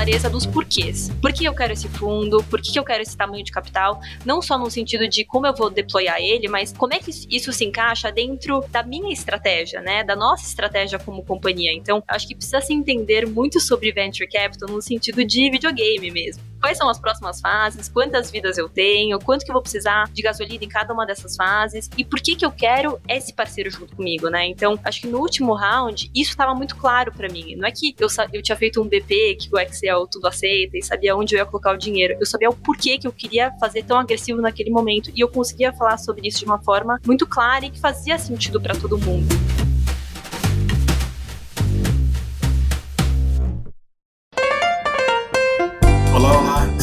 clareza dos porquês. Por que eu quero esse fundo? Por que eu quero esse tamanho de capital? Não só no sentido de como eu vou deployar ele, mas como é que isso se encaixa dentro da minha estratégia, né? Da nossa estratégia como companhia. Então, acho que precisa se entender muito sobre venture capital no sentido de videogame mesmo. Quais são as próximas fases? Quantas vidas eu tenho? Quanto que eu vou precisar de gasolina em cada uma dessas fases? E por que que eu quero esse parceiro junto comigo, né? Então, acho que no último round, isso estava muito claro para mim. Não é que eu, eu tinha feito um BP, que o Excel tudo aceita e sabia onde eu ia colocar o dinheiro. Eu sabia o porquê que eu queria fazer tão agressivo naquele momento. E eu conseguia falar sobre isso de uma forma muito clara e que fazia sentido para todo mundo.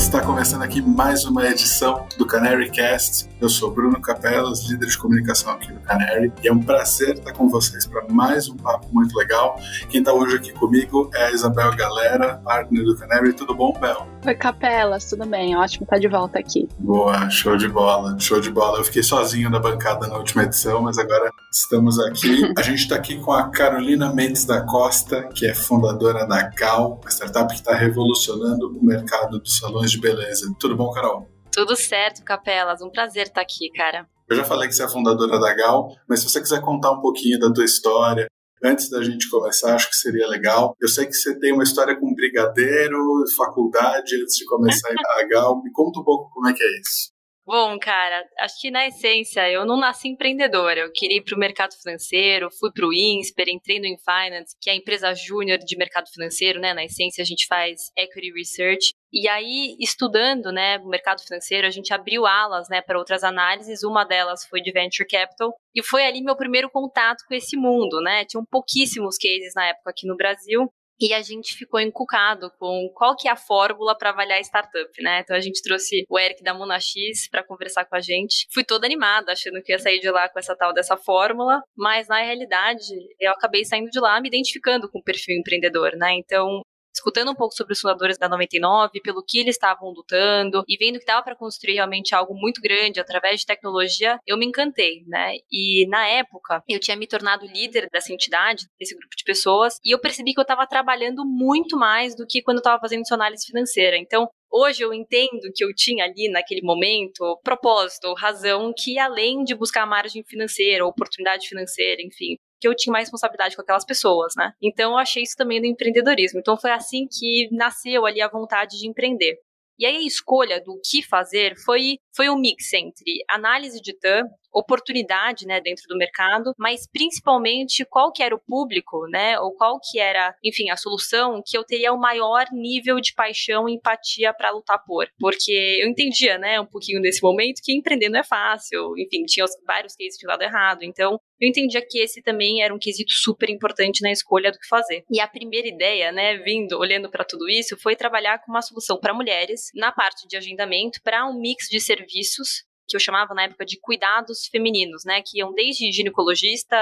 Está começando aqui mais uma edição do Canary Cast. Eu sou Bruno Capelas, líder de comunicação aqui no Canary, e é um prazer estar com vocês para mais um papo muito legal. Quem está hoje aqui comigo é a Isabel Galera, partner do Canary. Tudo bom, Bel? Oi, Capelas, tudo bem? Ótimo estar de volta aqui. Boa, show de bola, show de bola. Eu fiquei sozinho na bancada na última edição, mas agora estamos aqui. A gente está aqui com a Carolina Mendes da Costa, que é fundadora da Gal, uma startup que está revolucionando o mercado dos salões de beleza. Tudo bom, Carol? Tudo certo, Capelas. Um prazer estar aqui, cara. Eu já falei que você é fundadora da Gal, mas se você quiser contar um pouquinho da tua história, antes da gente começar, acho que seria legal. Eu sei que você tem uma história com brigadeiro, faculdade, antes de começar a Gal. Me conta um pouco como é que é isso. Bom, cara, acho que na essência eu não nasci empreendedora. Eu queria ir para o mercado financeiro, fui para o INSPER, entrei no InFinance, que é a empresa júnior de mercado financeiro, né? Na essência a gente faz equity research. E aí, estudando, né, o mercado financeiro, a gente abriu alas, né, para outras análises. Uma delas foi de venture capital e foi ali meu primeiro contato com esse mundo, né? Tinham pouquíssimos cases na época aqui no Brasil e a gente ficou encucado com qual que é a fórmula para avaliar startup, né? Então a gente trouxe o Eric da Monax para conversar com a gente. Fui toda animada, achando que ia sair de lá com essa tal dessa fórmula, mas na realidade eu acabei saindo de lá me identificando com o perfil empreendedor, né? Então escutando um pouco sobre os fundadores da 99, pelo que eles estavam lutando e vendo que dava para construir realmente algo muito grande através de tecnologia, eu me encantei, né? E na época, eu tinha me tornado líder dessa entidade, desse grupo de pessoas, e eu percebi que eu estava trabalhando muito mais do que quando eu estava fazendo sua análise financeira. Então, Hoje eu entendo que eu tinha ali naquele momento propósito, razão que além de buscar margem financeira, oportunidade financeira, enfim, que eu tinha mais responsabilidade com aquelas pessoas, né? Então eu achei isso também do empreendedorismo. Então foi assim que nasceu ali a vontade de empreender. E aí a escolha do que fazer foi, foi um mix entre análise de TAM, oportunidade, né, dentro do mercado, mas principalmente qual que era o público, né, ou qual que era, enfim, a solução que eu teria o maior nível de paixão e empatia para lutar por, porque eu entendia, né, um pouquinho nesse momento que empreender não é fácil, enfim, tinha vários cases de lado errado, então eu entendia que esse também era um quesito super importante na escolha do que fazer. E a primeira ideia, né, vindo, olhando para tudo isso, foi trabalhar com uma solução para mulheres na parte de agendamento para um mix de serviços que eu chamava na época de cuidados femininos, né, que iam desde ginecologista,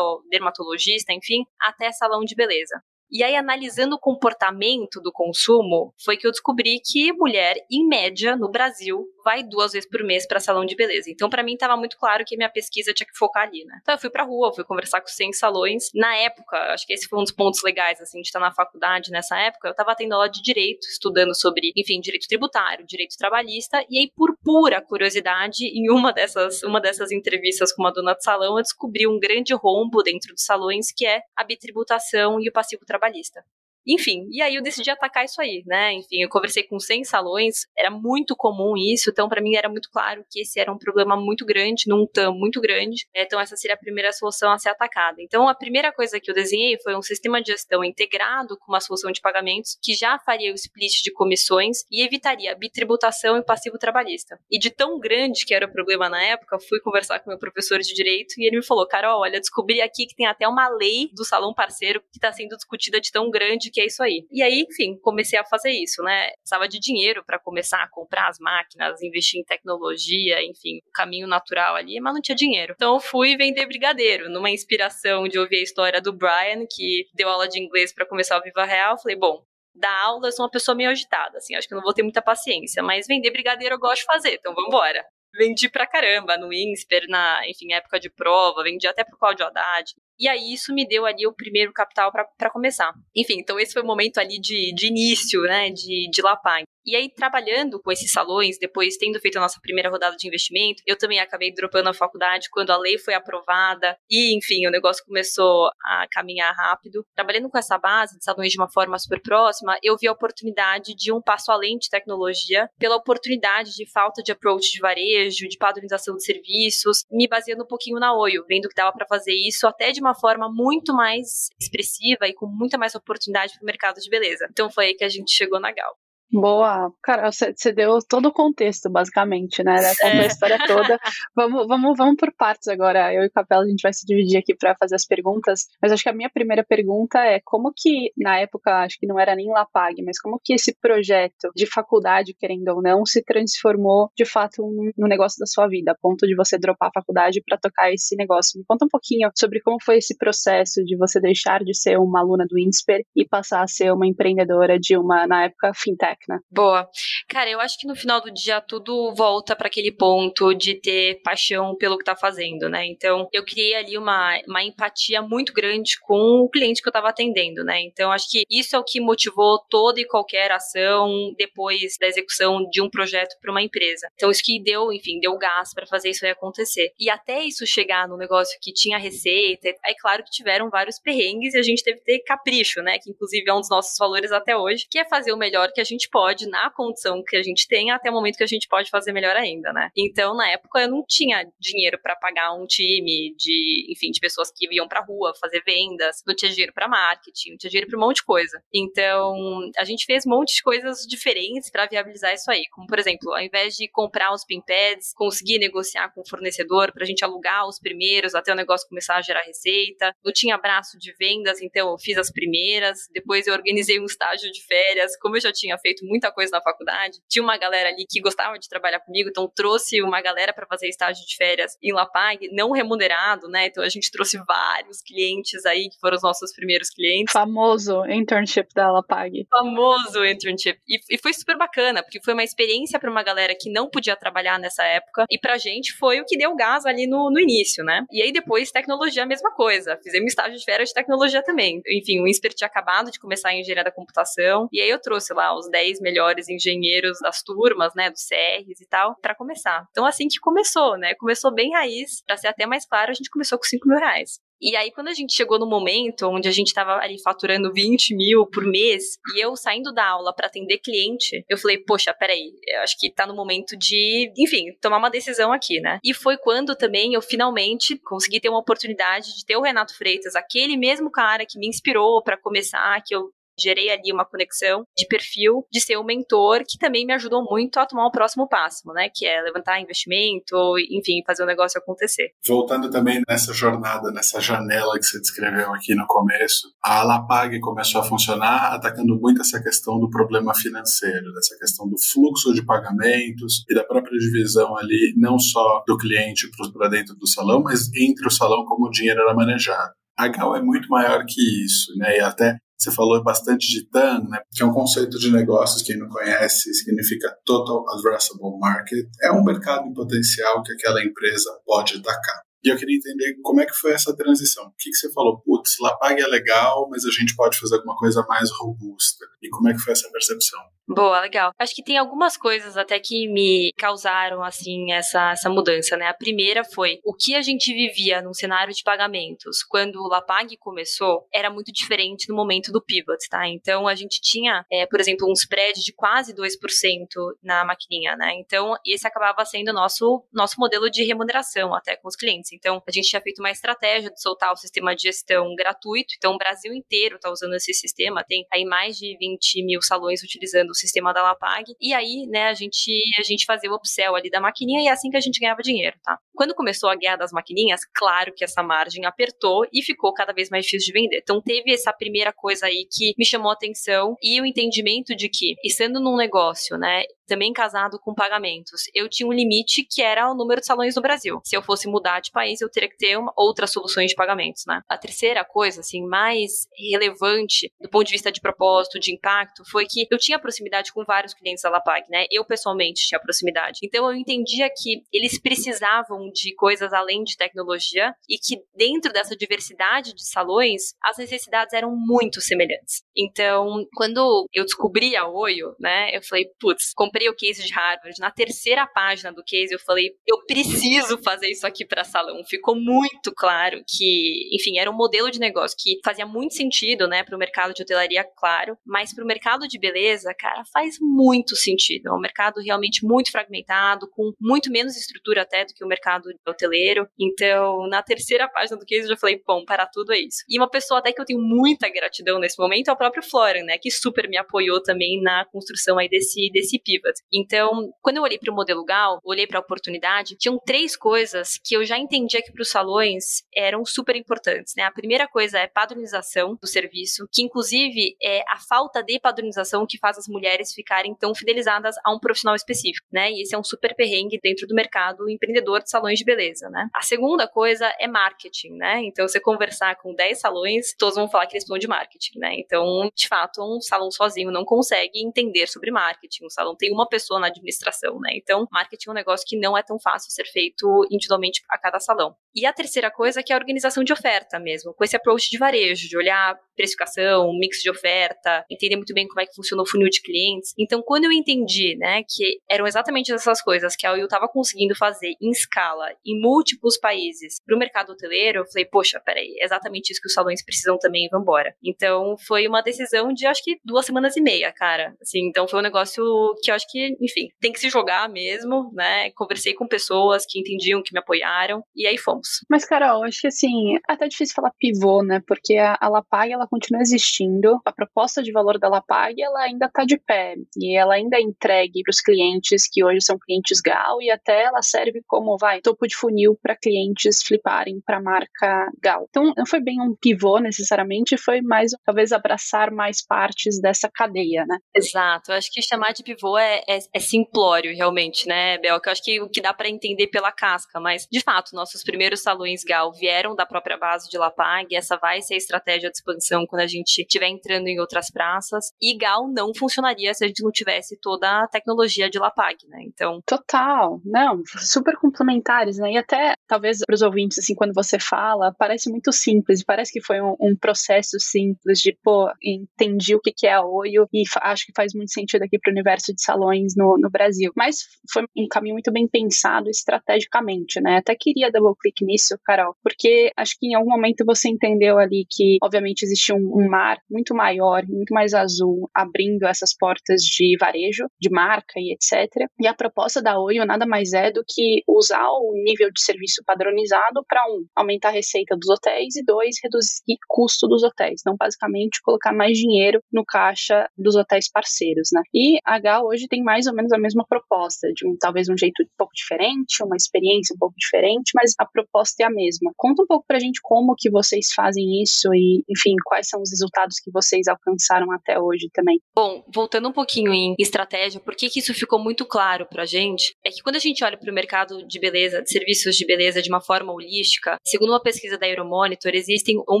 dermatologista, enfim, até salão de beleza. E aí, analisando o comportamento do consumo, foi que eu descobri que mulher, em média, no Brasil, vai duas vezes por mês para salão de beleza. Então, para mim, estava muito claro que minha pesquisa tinha que focar ali, né? Então, eu fui pra rua, fui conversar com 100 salões. Na época, acho que esse foi um dos pontos legais, assim, de estar na faculdade nessa época, eu estava tendo aula de direito, estudando sobre, enfim, direito tributário, direito trabalhista, e aí, por pura curiosidade, em uma dessas, uma dessas entrevistas com uma dona de salão, eu descobri um grande rombo dentro dos salões, que é a bitributação e o passivo trabalhista. Enfim, e aí eu decidi atacar isso aí, né? Enfim, eu conversei com 100 salões, era muito comum isso, então para mim era muito claro que esse era um problema muito grande, num TAM muito grande, né? então essa seria a primeira solução a ser atacada. Então a primeira coisa que eu desenhei foi um sistema de gestão integrado com uma solução de pagamentos que já faria o split de comissões e evitaria bitributação e passivo trabalhista. E de tão grande que era o problema na época, fui conversar com meu professor de direito e ele me falou: Carol, olha, descobri aqui que tem até uma lei do salão parceiro que está sendo discutida de tão grande que é isso aí. E aí, enfim, comecei a fazer isso, né? Precisava de dinheiro para começar a comprar as máquinas, investir em tecnologia, enfim, o caminho natural ali, mas não tinha dinheiro. Então fui vender brigadeiro, numa inspiração de ouvir a história do Brian, que deu aula de inglês para começar o Viva Real. Falei, bom, da aula eu sou uma pessoa meio agitada, assim, acho que não vou ter muita paciência, mas vender brigadeiro eu gosto de fazer, então vamos embora vendi pra caramba no INSPER, na, enfim, época de prova, vendi até pro Cláudio Haddad. E aí isso me deu ali o primeiro capital para começar. Enfim, então esse foi o momento ali de, de início, né, de, de Lapag. E aí, trabalhando com esses salões, depois tendo feito a nossa primeira rodada de investimento, eu também acabei dropando a faculdade quando a lei foi aprovada e, enfim, o negócio começou a caminhar rápido. Trabalhando com essa base de salões de uma forma super próxima, eu vi a oportunidade de um passo além de tecnologia, pela oportunidade de falta de approach de varejo, de padronização de serviços, me baseando um pouquinho na Oio, vendo que dava para fazer isso até de uma forma muito mais expressiva e com muita mais oportunidade para o mercado de beleza. Então foi aí que a gente chegou na Gal. Boa, cara, você deu todo o contexto, basicamente, né? Contou é. a história toda. vamos, vamos, vamos por partes agora. Eu e o Capela, a gente vai se dividir aqui para fazer as perguntas. Mas acho que a minha primeira pergunta é como que, na época, acho que não era nem Lapag, mas como que esse projeto de faculdade, querendo ou não, se transformou de fato no negócio da sua vida, a ponto de você dropar a faculdade para tocar esse negócio. Me conta um pouquinho sobre como foi esse processo de você deixar de ser uma aluna do INSPER e passar a ser uma empreendedora de uma, na época, fintech né? Boa. Cara, eu acho que no final do dia tudo volta para aquele ponto de ter paixão pelo que tá fazendo, né? Então, eu criei ali uma, uma empatia muito grande com o cliente que eu tava atendendo, né? Então, acho que isso é o que motivou toda e qualquer ação depois da execução de um projeto para uma empresa. Então, isso que deu, enfim, deu gás para fazer isso aí acontecer. E até isso chegar no negócio que tinha receita, é claro que tiveram vários perrengues e a gente teve que ter capricho, né? Que inclusive é um dos nossos valores até hoje, que é fazer o melhor que a gente pode na condição que a gente tem até o momento que a gente pode fazer melhor ainda, né? Então, na época eu não tinha dinheiro para pagar um time de, enfim, de pessoas que iam pra rua fazer vendas, não tinha dinheiro para marketing, não tinha dinheiro para um monte de coisa. Então, a gente fez um monte de coisas diferentes para viabilizar isso aí, como por exemplo, ao invés de comprar os pin pads, conseguir negociar com o fornecedor pra gente alugar os primeiros até o negócio começar a gerar receita. Eu tinha braço de vendas, então eu fiz as primeiras, depois eu organizei um estágio de férias, como eu já tinha feito muita coisa na faculdade. Tinha uma galera ali que gostava de trabalhar comigo, então trouxe uma galera para fazer estágio de férias em Lapag, não remunerado, né? Então a gente trouxe vários clientes aí que foram os nossos primeiros clientes. Famoso internship da Lapag. Famoso internship. E, e foi super bacana, porque foi uma experiência para uma galera que não podia trabalhar nessa época e pra gente foi o que deu gás ali no, no início, né? E aí depois tecnologia a mesma coisa. Fizemos estágio de férias de tecnologia também. Enfim, o INSPER tinha acabado de começar em engenharia da computação e aí eu trouxe lá os 10 melhores engenheiros das turmas, né, dos CRs e tal, para começar. Então, assim que começou, né? Começou bem raiz, para ser até mais claro, a gente começou com 5 mil reais. E aí, quando a gente chegou no momento onde a gente estava ali faturando 20 mil por mês, e eu saindo da aula para atender cliente, eu falei, poxa, peraí, eu acho que tá no momento de, enfim, tomar uma decisão aqui, né? E foi quando também eu finalmente consegui ter uma oportunidade de ter o Renato Freitas, aquele mesmo cara que me inspirou para começar, que eu gerei ali uma conexão de perfil de ser um mentor que também me ajudou muito a tomar o próximo passo, né? Que é levantar investimento, enfim, fazer o negócio acontecer. Voltando também nessa jornada, nessa janela que você descreveu aqui no começo, a Alapag começou a funcionar atacando muito essa questão do problema financeiro, dessa questão do fluxo de pagamentos e da própria divisão ali, não só do cliente para dentro do salão, mas entre o salão como o dinheiro era manejado. A Gal é muito maior que isso, né? E até você falou bastante de TAM, né? que é um conceito de negócios, quem não conhece, significa Total Addressable Market. É um mercado em potencial que aquela empresa pode atacar. E eu queria entender como é que foi essa transição. O que, que você falou? Putz, Lapag é legal, mas a gente pode fazer alguma coisa mais robusta. E como é que foi essa percepção? Boa, legal. Acho que tem algumas coisas até que me causaram, assim, essa, essa mudança, né? A primeira foi o que a gente vivia num cenário de pagamentos quando o Lapag começou era muito diferente no momento do pivot, tá? Então, a gente tinha, é, por exemplo, um spread de quase 2% na maquininha, né? Então, esse acabava sendo nosso, nosso modelo de remuneração até com os clientes. Então, a gente tinha feito uma estratégia de soltar o sistema de gestão gratuito. Então, o Brasil inteiro está usando esse sistema. Tem aí mais de 20 mil salões utilizando sistema da Lapag. E aí, né, a gente, a gente fazia o upsell ali da maquininha e é assim que a gente ganhava dinheiro, tá? Quando começou a guerra das maquininhas, claro que essa margem apertou e ficou cada vez mais difícil de vender. Então, teve essa primeira coisa aí que me chamou a atenção e o entendimento de que, estando num negócio, né, também casado com pagamentos, eu tinha um limite que era o número de salões no Brasil. Se eu fosse mudar de país, eu teria que ter uma, outras soluções de pagamentos, né? A terceira coisa, assim, mais relevante do ponto de vista de propósito, de impacto, foi que eu tinha proximidade com vários clientes da Lapag, né? Eu pessoalmente tinha proximidade. Então eu entendia que eles precisavam de coisas além de tecnologia e que dentro dessa diversidade de salões, as necessidades eram muito semelhantes. Então, quando eu descobri a Oio, né, eu falei, putz, comprei o case de Harvard. Na terceira página do case, eu falei, eu preciso fazer isso aqui para salão. Ficou muito claro que, enfim, era um modelo de negócio que fazia muito sentido, né, para o mercado de hotelaria, claro, mas para o mercado de beleza, cara, faz muito sentido. É um mercado realmente muito fragmentado, com muito menos estrutura até do que o mercado hoteleiro. Então, na terceira página do case, eu já falei, bom, para tudo é isso. E uma pessoa até que eu tenho muita gratidão nesse momento é o próprio Florian, né, que super me apoiou também na construção aí desse, desse pivot. Então, quando eu olhei para o modelo GAL, olhei para a oportunidade, tinham três coisas que eu já entendia que para os salões eram super importantes, né? A primeira coisa é padronização do serviço, que inclusive é a falta de padronização que faz as mulheres ficarem tão fidelizadas a um profissional específico, né? E esse é um super perrengue dentro do mercado empreendedor de salões de beleza, né? A segunda coisa é marketing, né? Então, você conversar com 10 salões, todos vão falar que eles precisam de marketing, né? Então, de fato, um salão sozinho não consegue entender sobre marketing. Um salão tem uma pessoa na administração, né? Então, marketing é um negócio que não é tão fácil ser feito individualmente a cada salão. E a terceira coisa é que é a organização de oferta mesmo, com esse approach de varejo, de olhar precificação, mix de oferta, entender muito bem como é que funciona o funil de clientes. Então, quando eu entendi, né, que eram exatamente essas coisas que a estava conseguindo fazer em escala, em múltiplos países, para o mercado hoteleiro, eu falei, poxa, peraí, é exatamente isso que os salões precisam também, vambora. Então, foi uma decisão de, acho que, duas semanas e meia, cara. Assim, então, foi um negócio que eu acho que, enfim, tem que se jogar mesmo, né? Conversei com pessoas que entendiam, que me apoiaram, e aí fomos. Mas, Carol, acho que, assim, é até difícil falar pivô, né? Porque a, a Lapag, ela continua existindo, a proposta de valor da Lapag, ela ainda está de pé, e ela ainda é entregue para os clientes que hoje são clientes GAL, e até ela serve como, vai, topo de funil para clientes fliparem para a marca GAL. Então, não foi bem um pivô necessariamente, foi mais, talvez, abraçar mais partes dessa cadeia, né? Exato, eu acho que chamar de pivô é, é, é simplório, realmente, né, Bel? Que eu acho que o que dá para entender pela casca, mas, de fato, nossos primeiros salões GAL vieram da própria base de Lapag, essa vai ser a estratégia de expansão quando a gente estiver entrando em outras praças, e GAL não funcionaria se a gente não tivesse toda a tecnologia de Lapag, né? Então. Total, não, super complementares, né? E até, talvez, para os ouvintes, assim, quando você fala, parece muito simples, parece que foi um, um processo simples de, pô, entendi o que, que é a Oio e acho que faz muito sentido aqui para o universo de salões no, no Brasil. Mas foi um caminho muito bem pensado estrategicamente, né? Até queria double click nisso, Carol, porque acho que em algum momento você entendeu ali que, obviamente, existe um, um mar muito maior, muito mais azul, abrindo essas portas de varejo, de marca e etc. E a proposta da Oio nada mais é do que usar o nível de serviço padronizado para, um, aumentar a receita dos hotéis e, dois, reduzir custo dos hotéis. Então, basicamente, colocar mais dinheiro no caixa dos hotéis parceiros, né? E a H hoje tem mais ou menos a mesma proposta, de um, talvez um jeito um pouco diferente, uma experiência um pouco diferente, mas a proposta é a mesma. Conta um pouco pra gente como que vocês fazem isso e, enfim, quais são os resultados que vocês alcançaram até hoje também. Bom, voltando um pouquinho em estratégia, por que, que isso ficou muito claro pra gente? É que quando a gente olha para o mercado de beleza, de serviços de beleza de uma forma holística, segundo uma pesquisa da Euromonitor, existem um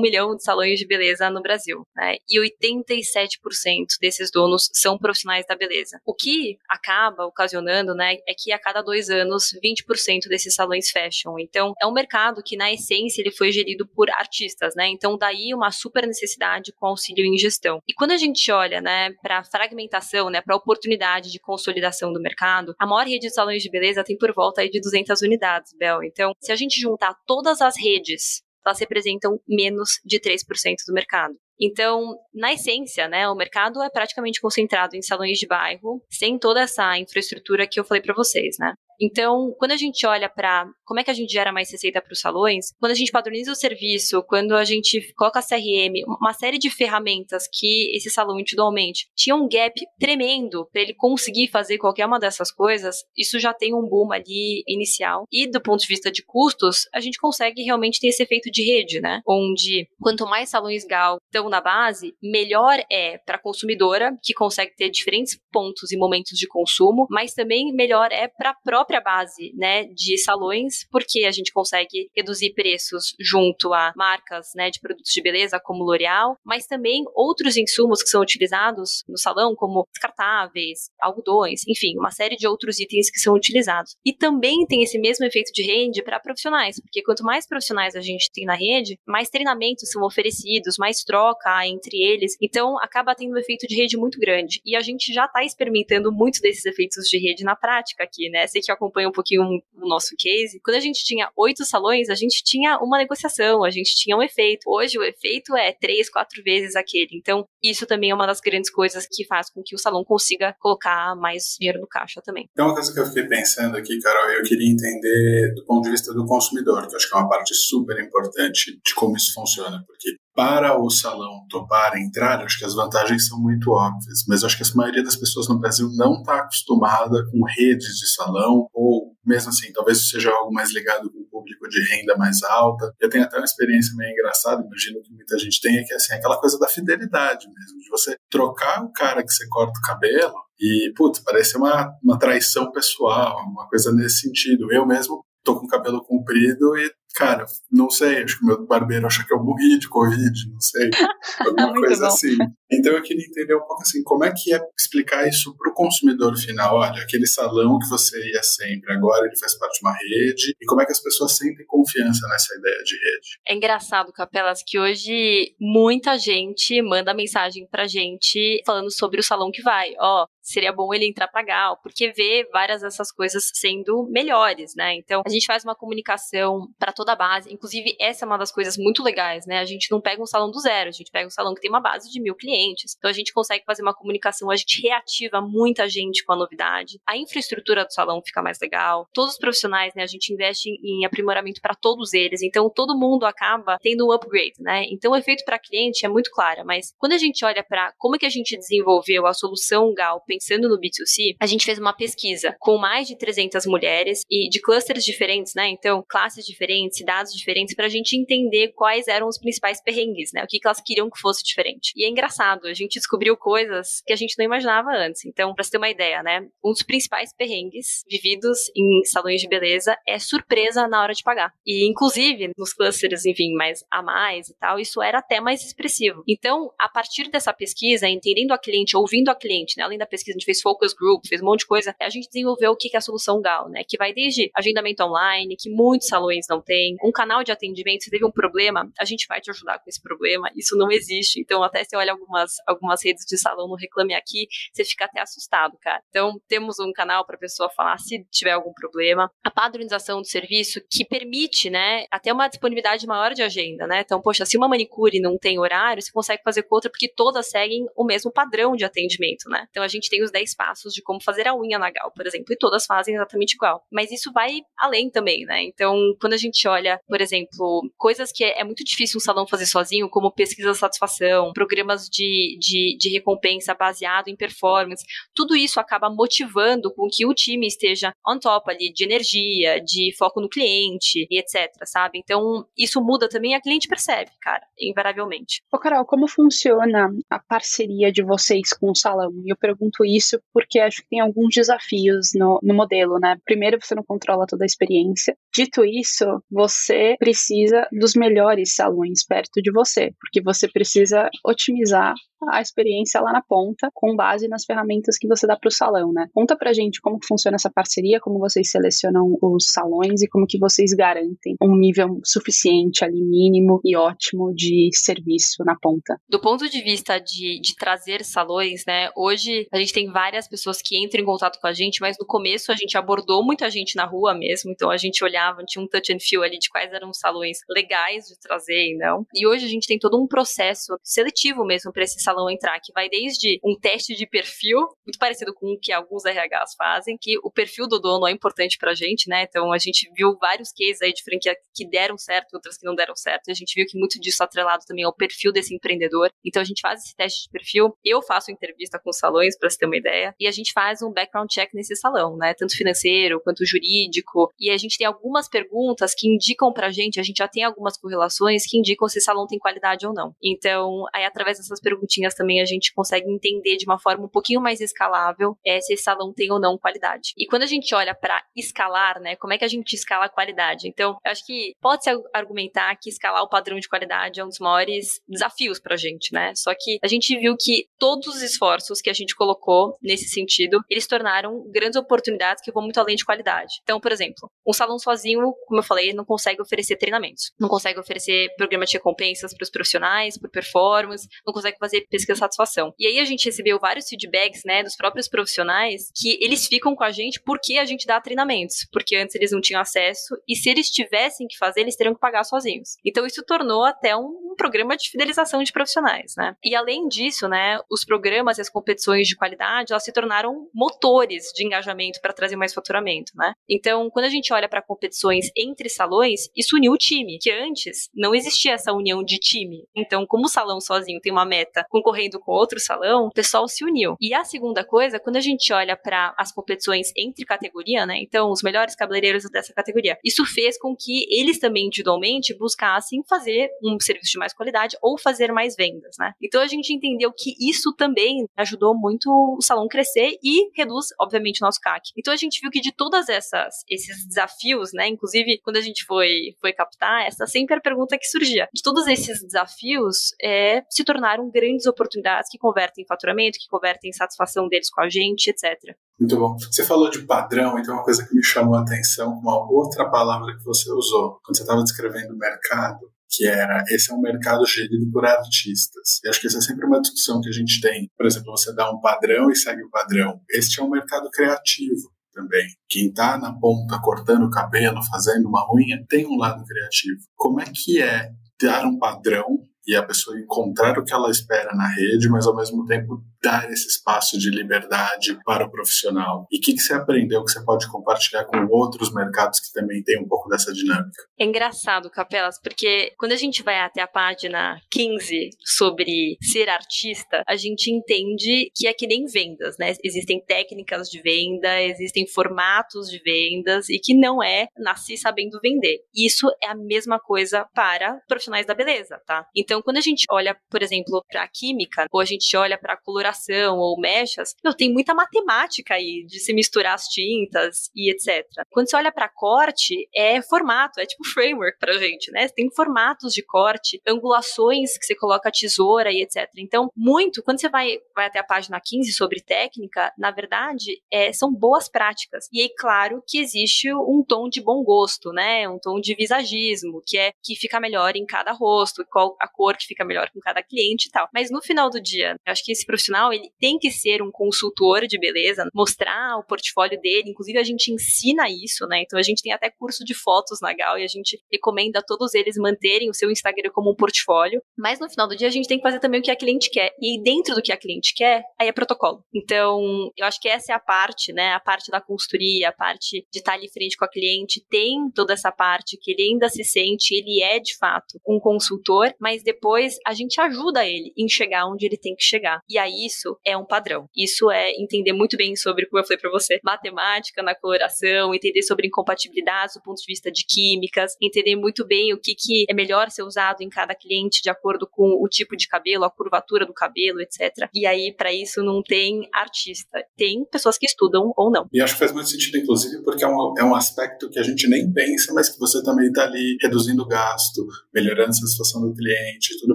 milhão de salões de beleza no Brasil, né? E 87% desses donos são profissionais da beleza. O que acaba ocasionando, né, é que a cada dois anos, 20% desses salões fecham. Então, é um mercado que, na essência, ele foi gerido por artistas, né? Então, daí uma super necessidade com auxílio em gestão. E quando a gente olha, né, para fragmentação, né, para oportunidade de consolidação do mercado, a maior rede de salões de beleza tem por volta aí de 200 unidades, Bel. Então, se a gente juntar todas as redes elas representam menos de 3% do mercado. Então, na essência, né, o mercado é praticamente concentrado em salões de bairro, sem toda essa infraestrutura que eu falei para vocês, né? Então, quando a gente olha para como é que a gente gera mais receita para os salões, quando a gente padroniza o serviço, quando a gente coloca CRM, uma série de ferramentas que esse salão individualmente tinha um gap tremendo para ele conseguir fazer qualquer uma dessas coisas, isso já tem um boom ali inicial. E do ponto de vista de custos, a gente consegue realmente ter esse efeito de rede, né? Onde quanto mais salões GAL estão na base, melhor é para a consumidora, que consegue ter diferentes pontos e momentos de consumo, mas também melhor é para a própria base, né, de salões, porque a gente consegue reduzir preços junto a marcas, né, de produtos de beleza como L'Oréal, mas também outros insumos que são utilizados no salão, como descartáveis, algodões, enfim, uma série de outros itens que são utilizados. E também tem esse mesmo efeito de rede para profissionais, porque quanto mais profissionais a gente tem na rede, mais treinamentos são oferecidos, mais troca entre eles, então acaba tendo um efeito de rede muito grande. E a gente já está experimentando muito desses efeitos de rede na prática aqui, né? Você que acompanha um pouquinho o nosso case, quando a gente tinha oito salões, a gente tinha uma negociação, a gente tinha um efeito. Hoje o efeito é três, quatro vezes aquele. Então, isso também é uma das grandes coisas que faz com que o salão consiga colocar mais dinheiro no caixa também. Tem uma coisa que eu fiquei pensando aqui, Carol, eu queria entender do ponto de vista do consumidor, que eu acho que é uma parte super importante de como isso funciona, porque para o salão topar entrar, acho que as vantagens são muito óbvias, mas acho que a maioria das pessoas no Brasil não está acostumada com redes de salão, ou mesmo assim, talvez seja algo mais ligado com o público de renda mais alta. Eu tenho até uma experiência meio engraçada, imagino que muita gente tenha, que é assim, aquela coisa da fidelidade mesmo, de você trocar o cara que você corta o cabelo e, putz, parece uma, uma traição pessoal, uma coisa nesse sentido. Eu mesmo tô com o cabelo comprido e cara, não sei, acho que o meu barbeiro acha que eu morri de Covid, não sei, alguma coisa bom. assim. Então eu queria entender um pouco assim, como é que é explicar isso para o consumidor final? Olha, aquele salão que você ia sempre, agora ele faz parte de uma rede, e como é que as pessoas sentem confiança nessa ideia de rede? É engraçado, Capelas, que hoje muita gente manda mensagem pra gente falando sobre o salão que vai. Ó, seria bom ele entrar pra Gal, porque vê várias dessas coisas sendo melhores, né? Então, a gente faz uma comunicação para toda a base. Inclusive, essa é uma das coisas muito legais, né? A gente não pega um salão do zero, a gente pega um salão que tem uma base de mil clientes. Então, a gente consegue fazer uma comunicação, a gente reativa muita gente com a novidade. A infraestrutura do salão fica mais legal. Todos os profissionais, né? A gente investe em aprimoramento para todos eles. Então, todo mundo acaba tendo um upgrade, né? Então, o efeito para cliente é muito claro, mas quando a gente olha para como que a gente desenvolveu a solução Gal pensando no B2C, a gente fez uma pesquisa com mais de 300 mulheres e de clusters diferentes, né? Então, classes diferentes, cidades diferentes, para a gente entender quais eram os principais perrengues, né? O que, que elas queriam que fosse diferente. E é engraçado, a gente descobriu coisas que a gente não imaginava antes. Então, para você ter uma ideia, né? Um dos principais perrengues vividos em salões de beleza é surpresa na hora de pagar. E, inclusive, nos clusters, enfim, mais a mais e tal, isso era até mais expressivo. Então, a partir dessa pesquisa, entendendo a cliente, ouvindo a cliente, né? Além da pesquisa, a gente fez focus group, fez um monte de coisa, a gente desenvolveu o que é a solução GAL, né? Que vai desde agendamento online, que muitos salões não têm, um canal de atendimento, se teve um problema, a gente vai te ajudar com esse problema. Isso não existe. Então, até se olha algumas, algumas redes de salão no Reclame Aqui, você fica até assustado, cara. Então, temos um canal para a pessoa falar se tiver algum problema. A padronização do serviço, que permite, né, até uma disponibilidade maior de agenda, né? Então, poxa, se uma manicure não tem horário, você consegue fazer com outra, porque todas seguem o mesmo padrão de atendimento, né? Então, a gente tem os 10 passos de como fazer a unha na Gal, por exemplo, e todas fazem exatamente igual. Mas isso vai além também, né? Então, quando a gente olha, por exemplo, coisas que é, é muito difícil um salão fazer sozinho, como pesquisa de satisfação, programas de, de, de recompensa baseado em performance, tudo isso acaba motivando com que o time esteja on top ali de energia, de foco no cliente e etc, sabe? Então, isso muda também, a cliente percebe, cara, invariavelmente. Ô, Carol, como funciona a parceria de vocês com o salão? E eu pergunto isso porque acho que tem alguns desafios no, no modelo, né? Primeiro, você não controla toda a experiência. Dito isso, você precisa dos melhores salões perto de você, porque você precisa otimizar a experiência lá na ponta, com base nas ferramentas que você dá para o salão, né? Conta pra gente como funciona essa parceria, como vocês selecionam os salões e como que vocês garantem um nível suficiente ali, mínimo e ótimo de serviço na ponta. Do ponto de vista de, de trazer salões, né? Hoje a gente tem várias pessoas que entram em contato com a gente, mas no começo a gente abordou muita gente na rua mesmo, então a gente olhava, tinha um touch and feel ali de quais eram os salões legais de trazer e não. E hoje a gente tem todo um processo seletivo mesmo para esses salão entrar, que vai desde um teste de perfil, muito parecido com o que alguns RHs fazem, que o perfil do dono é importante pra gente, né? Então a gente viu vários cases aí de franquia que deram certo, outras que não deram certo, e a gente viu que muito disso atrelado também ao perfil desse empreendedor. Então a gente faz esse teste de perfil, eu faço entrevista com salões, para você ter uma ideia, e a gente faz um background check nesse salão, né? Tanto financeiro quanto jurídico, e a gente tem algumas perguntas que indicam pra gente, a gente já tem algumas correlações que indicam se esse salão tem qualidade ou não. Então, aí através dessas perguntinhas também a gente consegue entender de uma forma um pouquinho mais escalável é, se esse salão tem ou não qualidade. E quando a gente olha para escalar, né, como é que a gente escala a qualidade? Então, eu acho que pode-se argumentar que escalar o padrão de qualidade é um dos maiores desafios para a gente, né? Só que a gente viu que todos os esforços que a gente colocou nesse sentido, eles tornaram grandes oportunidades que vão muito além de qualidade. Então, por exemplo, um salão sozinho, como eu falei, não consegue oferecer treinamentos, não consegue oferecer programa de recompensas para os profissionais, por performance, não consegue fazer pesquisa satisfação. E aí a gente recebeu vários feedbacks, né, dos próprios profissionais que eles ficam com a gente porque a gente dá treinamentos, porque antes eles não tinham acesso e se eles tivessem que fazer, eles teriam que pagar sozinhos. Então isso tornou até um, programa de fidelização de profissionais, né? E além disso, né, os programas e as competições de qualidade, elas se tornaram motores de engajamento para trazer mais faturamento, né? Então, quando a gente olha para competições entre salões, isso uniu o time, que antes não existia essa união de time. Então, como o salão sozinho tem uma meta concorrendo com outro salão, o pessoal se uniu. E a segunda coisa, quando a gente olha para as competições entre categoria, né? Então, os melhores cabeleireiros dessa categoria, isso fez com que eles também individualmente buscassem fazer um serviço de mais qualidade ou fazer mais vendas, né? Então, a gente entendeu que isso também ajudou muito o salão crescer e reduz, obviamente, o nosso CAC. Então, a gente viu que de todas essas esses desafios, né? Inclusive, quando a gente foi foi captar, essa sempre era a pergunta que surgia. De todos esses desafios, é, se tornaram grandes oportunidades que convertem em faturamento, que convertem em satisfação deles com a gente, etc. Muito bom. Você falou de padrão, então uma coisa que me chamou a atenção, uma outra palavra que você usou quando você estava descrevendo o mercado, que era esse é um mercado gerido por artistas. E acho que essa é sempre uma discussão que a gente tem. Por exemplo, você dá um padrão e segue o padrão. Este é um mercado criativo também. Quem está na ponta cortando o cabelo, fazendo uma unha, tem um lado criativo. Como é que é dar um padrão e a pessoa encontrar o que ela espera na rede, mas ao mesmo tempo dar esse espaço de liberdade para o profissional? E o que, que você aprendeu que você pode compartilhar com outros mercados que também têm um pouco dessa dinâmica? É engraçado, Capelas, porque quando a gente vai até a página 15 sobre ser artista, a gente entende que é que nem vendas, né? Existem técnicas de venda, existem formatos de vendas e que não é nasci sabendo vender. Isso é a mesma coisa para profissionais da beleza, tá? Então, quando a gente olha, por exemplo, para a química, ou a gente olha para a coloração, ou mechas, meu, tem muita matemática aí de se misturar as tintas e etc. Quando você olha para corte, é formato, é tipo framework pra gente, né? Tem formatos de corte, angulações que você coloca a tesoura e etc. Então, muito, quando você vai, vai até a página 15 sobre técnica, na verdade, é, são boas práticas. E aí, claro que existe um tom de bom gosto, né? Um tom de visagismo, que é que fica melhor em cada rosto, qual a cor que fica melhor com cada cliente e tal. Mas no final do dia, eu acho que esse profissional profissional, ele tem que ser um consultor de beleza, mostrar o portfólio dele. Inclusive, a gente ensina isso, né? Então, a gente tem até curso de fotos na Gal e a gente recomenda a todos eles manterem o seu Instagram como um portfólio. Mas no final do dia, a gente tem que fazer também o que a cliente quer. E dentro do que a cliente quer, aí é protocolo. Então, eu acho que essa é a parte, né? A parte da consultoria, a parte de estar ali frente com a cliente, tem toda essa parte que ele ainda se sente, ele é de fato um consultor, mas depois a gente ajuda ele em chegar onde ele tem que chegar. E aí isso é um padrão. Isso é entender muito bem sobre, como eu falei para você, matemática na coloração, entender sobre incompatibilidades do ponto de vista de químicas, entender muito bem o que, que é melhor ser usado em cada cliente de acordo com o tipo de cabelo, a curvatura do cabelo, etc. E aí, para isso, não tem artista. Tem pessoas que estudam ou não. E acho que faz muito sentido, inclusive, porque é um, é um aspecto que a gente nem pensa, mas que você também está ali reduzindo o gasto, melhorando a satisfação do cliente e tudo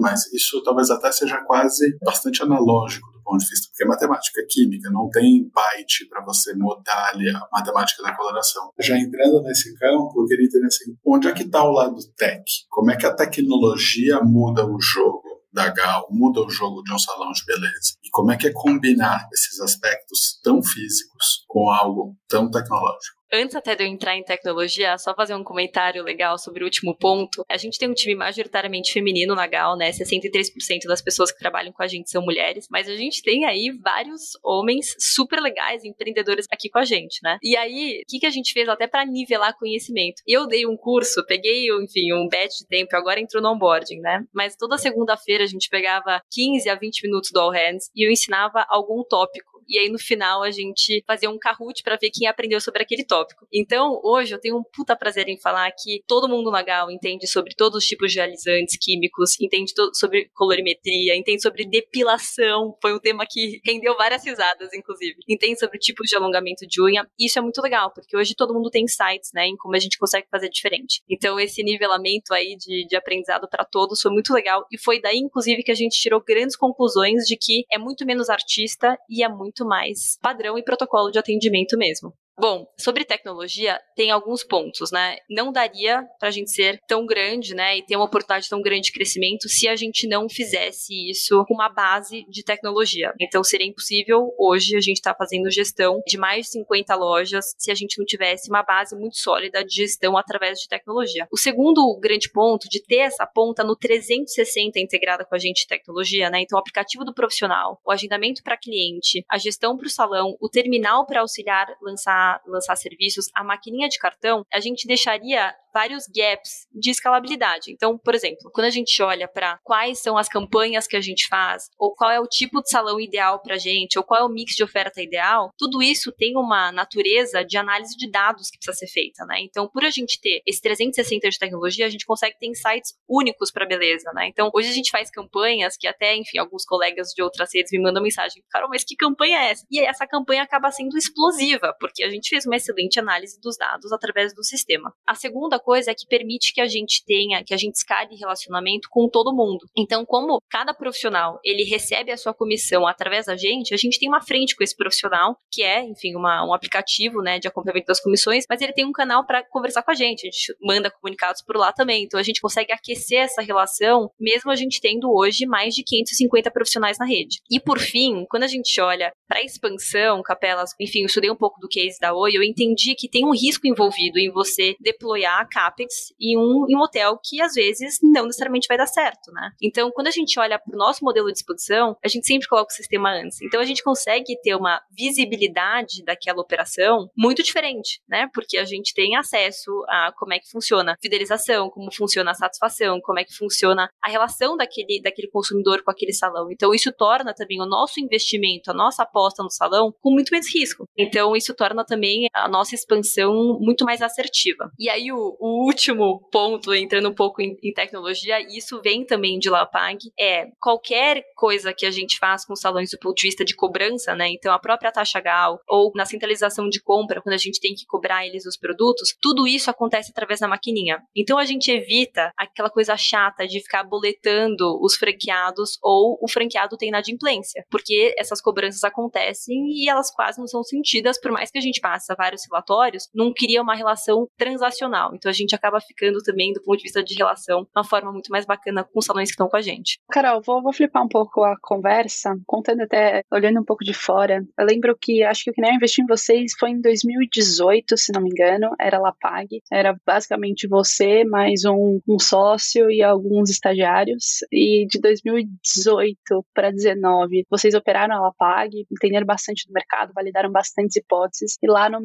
mais. Isso talvez até seja quase bastante analógico ponto de vista, porque é matemática é química, não tem byte para você mudar ali a matemática da coloração. Já entrando nesse campo, eu queria entender assim, onde é que está o lado tech? Como é que a tecnologia muda o jogo? da Gal, muda o jogo de um salão de beleza. E como é que é combinar esses aspectos tão físicos com algo tão tecnológico? Antes até de eu entrar em tecnologia, só fazer um comentário legal sobre o último ponto. A gente tem um time majoritariamente feminino na Gal, né? 63% das pessoas que trabalham com a gente são mulheres, mas a gente tem aí vários homens super legais, empreendedores aqui com a gente, né? E aí, o que, que a gente fez até para nivelar conhecimento? Eu dei um curso, peguei, enfim, um batch de tempo, agora entrou no onboarding, né? Mas toda segunda-feira a gente pegava 15 a 20 minutos do All Hands e eu ensinava algum tópico e aí no final a gente fazia um Kahoot para ver quem aprendeu sobre aquele tópico. Então, hoje eu tenho um puta prazer em falar que todo mundo na Gal entende sobre todos os tipos de alisantes químicos, entende sobre colorimetria, entende sobre depilação, foi um tema que rendeu várias risadas, inclusive. Entende sobre tipos de alongamento de unha. Isso é muito legal, porque hoje todo mundo tem insights, né, em como a gente consegue fazer diferente. Então, esse nivelamento aí de, de aprendizado para todos foi muito legal e foi daí, inclusive, que a gente tirou grandes conclusões de que é muito menos artista e é muito muito mais padrão e protocolo de atendimento mesmo. Bom, sobre tecnologia, tem alguns pontos, né? Não daria para a gente ser tão grande, né, e ter uma oportunidade tão grande de crescimento se a gente não fizesse isso com uma base de tecnologia. Então, seria impossível hoje a gente estar tá fazendo gestão de mais de 50 lojas se a gente não tivesse uma base muito sólida de gestão através de tecnologia. O segundo grande ponto de ter essa ponta no 360 integrada com a gente de tecnologia, né? Então, o aplicativo do profissional, o agendamento para cliente, a gestão para o salão, o terminal para auxiliar lançar lançar, serviços, a maquininha de cartão, a gente deixaria vários gaps de escalabilidade. Então, por exemplo, quando a gente olha para quais são as campanhas que a gente faz, ou qual é o tipo de salão ideal para a gente, ou qual é o mix de oferta ideal, tudo isso tem uma natureza de análise de dados que precisa ser feita, né? Então, por a gente ter esse 360 de tecnologia, a gente consegue ter insights únicos para beleza, né? Então, hoje a gente faz campanhas que até, enfim, alguns colegas de outras redes me mandam mensagem, Carol, mas que campanha é essa? E essa campanha acaba sendo explosiva, porque a gente fez uma excelente análise dos dados através do sistema. A segunda coisa é que permite que a gente tenha, que a gente escale relacionamento com todo mundo. Então, como cada profissional ele recebe a sua comissão através da gente, a gente tem uma frente com esse profissional, que é, enfim, uma, um aplicativo né, de acompanhamento das comissões, mas ele tem um canal para conversar com a gente. A gente manda comunicados por lá também. Então, a gente consegue aquecer essa relação, mesmo a gente tendo hoje mais de 550 profissionais na rede. E, por fim, quando a gente olha para a expansão, Capelas, enfim, eu estudei um pouco do case da Oi, eu entendi que tem um risco envolvido em você deployar a CAPEX em um, em um hotel que às vezes não necessariamente vai dar certo, né? Então, quando a gente olha para o nosso modelo de exposição, a gente sempre coloca o sistema antes. Então, a gente consegue ter uma visibilidade daquela operação muito diferente, né? Porque a gente tem acesso a como é que funciona a fidelização, como funciona a satisfação, como é que funciona a relação daquele, daquele consumidor com aquele salão. Então, isso torna também o nosso investimento, a nossa aposta no salão com muito menos risco. Então, isso torna também a nossa expansão muito mais assertiva. E aí, o, o último ponto, entrando um pouco em, em tecnologia, e isso vem também de Lapag, é qualquer coisa que a gente faz com salões do ponto de vista de cobrança, né? Então, a própria taxa GAL, ou na centralização de compra, quando a gente tem que cobrar eles os produtos, tudo isso acontece através da maquininha. Então, a gente evita aquela coisa chata de ficar boletando os franqueados ou o franqueado tem inadimplência, porque essas cobranças acontecem e elas quase não são sentidas, por mais que a gente passe vários relatórios, não cria uma relação transacional. Então, a gente acaba ficando também, do ponto de vista de relação, uma forma muito mais bacana com os salões que estão com a gente. Carol, vou, vou flipar um pouco a conversa, contando até, olhando um pouco de fora. Eu lembro que, acho que o que nem eu investi em vocês foi em 2018, se não me engano, era Lapag. Era basicamente você, mais um, um sócio e alguns estagiários. E de 2018 para 2019, vocês operaram a Lapag, entenderam bastante do mercado, validaram bastantes hipóteses. E lá no,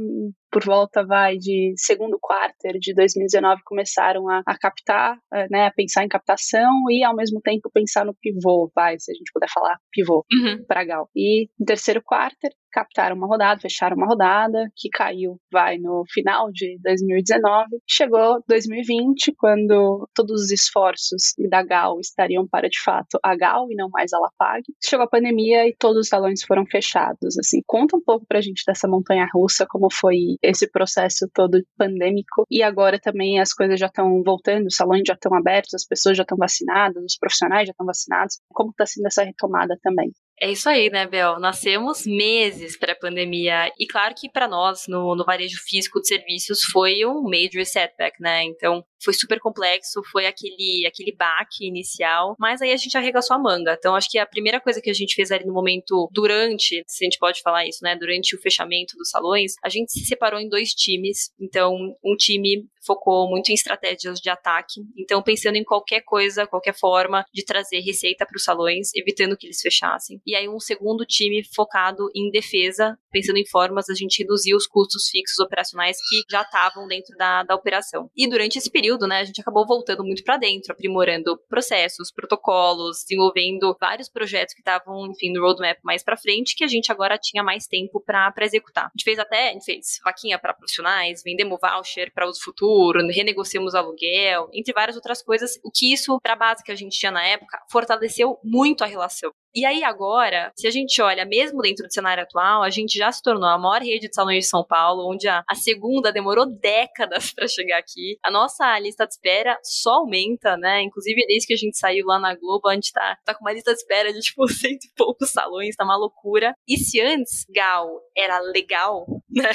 por volta vai de segundo quarto de 2019 começaram a, a captar, eh, né, a pensar em captação e ao mesmo tempo pensar no pivô, vai, se a gente puder falar pivô uhum. para Gal. E no terceiro quarto captaram uma rodada, fecharam uma rodada que caiu, vai no final de 2019. Chegou 2020, quando todos os esforços da Gal estariam para de fato a Gal e não mais a Lapag. Chegou a pandemia e todos os salões foram fechados. Assim, conta um pouco pra gente dessa montanha russa, como foi esse processo todo pandêmico. E agora também as coisas já estão voltando, os salões já estão abertos, as pessoas já estão vacinadas, os profissionais já estão vacinados. Como está sendo essa retomada também? É isso aí, né, Bel? Nascemos meses pré-pandemia. E claro que para nós, no, no varejo físico de serviços, foi um major setback, né? Então, foi super complexo, foi aquele, aquele baque inicial, mas aí a gente arregaçou a manga. Então, acho que a primeira coisa que a gente fez ali no momento, durante, se a gente pode falar isso, né, durante o fechamento dos salões, a gente se separou em dois times. Então, um time focou muito em estratégias de ataque, então pensando em qualquer coisa, qualquer forma de trazer receita para os salões, evitando que eles fechassem. E aí um segundo time focado em defesa, pensando em formas a gente reduzir os custos fixos operacionais que já estavam dentro da, da operação. E durante esse período, né, a gente acabou voltando muito para dentro, aprimorando processos, protocolos, desenvolvendo vários projetos que estavam, enfim, no roadmap mais para frente, que a gente agora tinha mais tempo para executar. A gente fez até, a gente fez vaquinha para profissionais, vendemos voucher para uso futuro, renegociamos aluguel, entre várias outras coisas. O que isso, para a base que a gente tinha na época, fortaleceu muito a relação. E aí agora, se a gente olha, mesmo dentro do cenário atual, a gente já se tornou a maior rede de salões de São Paulo, onde a, a segunda demorou décadas para chegar aqui. A nossa lista de espera só aumenta, né? Inclusive, desde que a gente saiu lá na Globo, a gente tá, tá com uma lista de espera de tipo cento e poucos salões, tá uma loucura. E se antes Gal era legal, né?